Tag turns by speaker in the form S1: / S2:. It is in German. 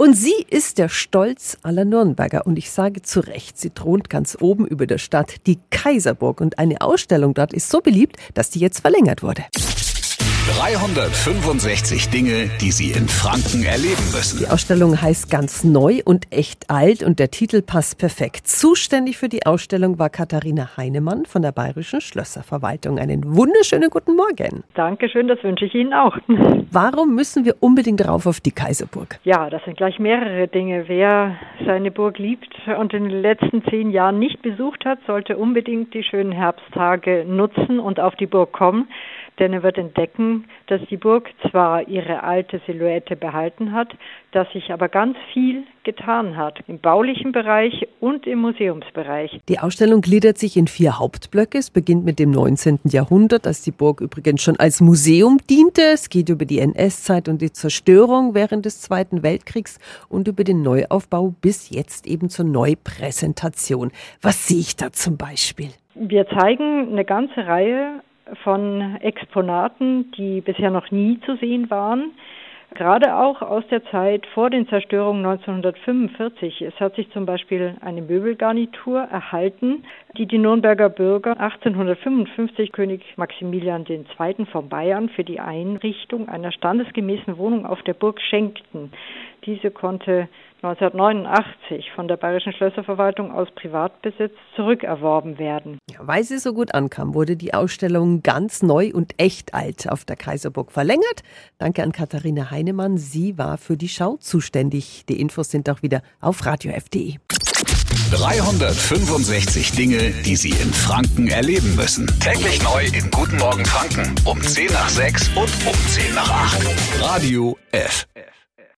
S1: Und sie ist der Stolz aller Nürnberger. Und ich sage zu Recht, sie thront ganz oben über der Stadt, die Kaiserburg. Und eine Ausstellung dort ist so beliebt, dass die jetzt verlängert wurde.
S2: 365 Dinge, die Sie in Franken erleben müssen.
S1: Die Ausstellung heißt ganz neu und echt alt und der Titel passt perfekt. Zuständig für die Ausstellung war Katharina Heinemann von der Bayerischen Schlösserverwaltung. Einen wunderschönen guten Morgen.
S3: Dankeschön, das wünsche ich Ihnen auch.
S1: Warum müssen wir unbedingt rauf auf die Kaiserburg?
S3: Ja, das sind gleich mehrere Dinge. Wer seine Burg liebt und in den letzten zehn Jahren nicht besucht hat, sollte unbedingt die schönen Herbsttage nutzen und auf die Burg kommen denn er wird entdecken, dass die Burg zwar ihre alte Silhouette behalten hat, dass sich aber ganz viel getan hat im baulichen Bereich und im Museumsbereich.
S1: Die Ausstellung gliedert sich in vier Hauptblöcke. Es beginnt mit dem 19. Jahrhundert, als die Burg übrigens schon als Museum diente. Es geht über die NS-Zeit und die Zerstörung während des Zweiten Weltkriegs und über den Neuaufbau bis jetzt eben zur Neupräsentation. Was sehe ich da zum Beispiel?
S3: Wir zeigen eine ganze Reihe von Exponaten, die bisher noch nie zu sehen waren. Gerade auch aus der Zeit vor den Zerstörungen 1945. Es hat sich zum Beispiel eine Möbelgarnitur erhalten, die die Nürnberger Bürger 1855 König Maximilian II. von Bayern für die Einrichtung einer standesgemäßen Wohnung auf der Burg schenkten. Diese konnte 1989 von der Bayerischen Schlösserverwaltung aus Privatbesitz zurückerworben werden.
S1: weil sie so gut ankam, wurde die Ausstellung ganz neu und echt alt auf der Kaiserburg verlängert. Danke an Katharina Heinemann. Sie war für die Schau zuständig. Die Infos sind auch wieder auf radiof.de.
S2: 365 Dinge, die Sie in Franken erleben müssen. Täglich neu in Guten Morgen Franken um 10 nach 6 und um 10 nach 8. Radio F.